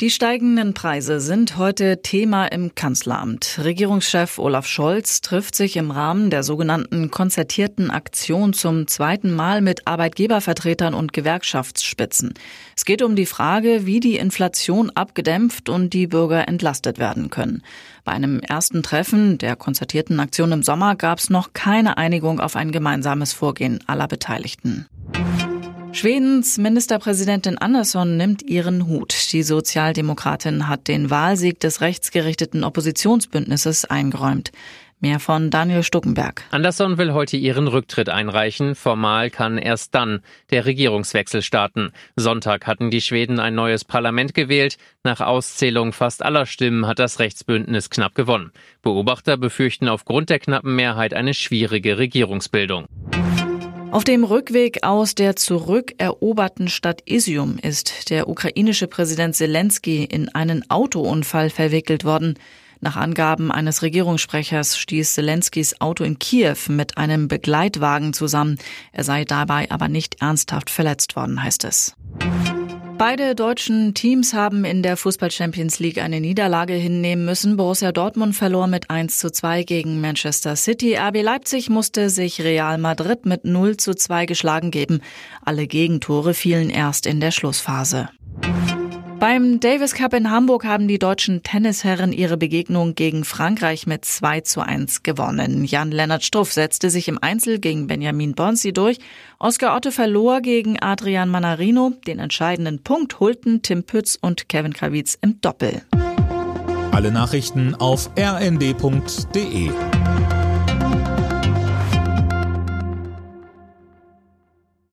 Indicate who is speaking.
Speaker 1: Die steigenden Preise sind heute Thema im Kanzleramt. Regierungschef Olaf Scholz trifft sich im Rahmen der sogenannten konzertierten Aktion zum zweiten Mal mit Arbeitgebervertretern und Gewerkschaftsspitzen. Es geht um die Frage, wie die Inflation abgedämpft und die Bürger entlastet werden können. Bei einem ersten Treffen der konzertierten Aktion im Sommer gab es noch keine Einigung auf ein gemeinsames Vorgehen aller Beteiligten. Schwedens Ministerpräsidentin Andersson nimmt ihren Hut. Die Sozialdemokratin hat den Wahlsieg des rechtsgerichteten Oppositionsbündnisses eingeräumt. Mehr von Daniel Stuckenberg.
Speaker 2: Andersson will heute ihren Rücktritt einreichen. Formal kann erst dann der Regierungswechsel starten. Sonntag hatten die Schweden ein neues Parlament gewählt. Nach Auszählung fast aller Stimmen hat das Rechtsbündnis knapp gewonnen. Beobachter befürchten aufgrund der knappen Mehrheit eine schwierige Regierungsbildung.
Speaker 1: Auf dem Rückweg aus der zurückeroberten Stadt Isium ist der ukrainische Präsident Zelensky in einen Autounfall verwickelt worden. Nach Angaben eines Regierungssprechers stieß Zelenskys Auto in Kiew mit einem Begleitwagen zusammen. Er sei dabei aber nicht ernsthaft verletzt worden, heißt es. Beide deutschen Teams haben in der Fußball Champions League eine Niederlage hinnehmen müssen. Borussia Dortmund verlor mit 1 zu 2 gegen Manchester City. RB Leipzig musste sich Real Madrid mit 0 zu 2 geschlagen geben. Alle Gegentore fielen erst in der Schlussphase. Beim Davis Cup in Hamburg haben die deutschen Tennisherren ihre Begegnung gegen Frankreich mit 2 zu 1 gewonnen. Jan-Lennart Struff setzte sich im Einzel gegen Benjamin Bonsi durch. Oskar Otte verlor gegen Adrian Manarino. Den entscheidenden Punkt holten Tim Pütz und Kevin Krawitz im Doppel.
Speaker 3: Alle Nachrichten auf rnd.de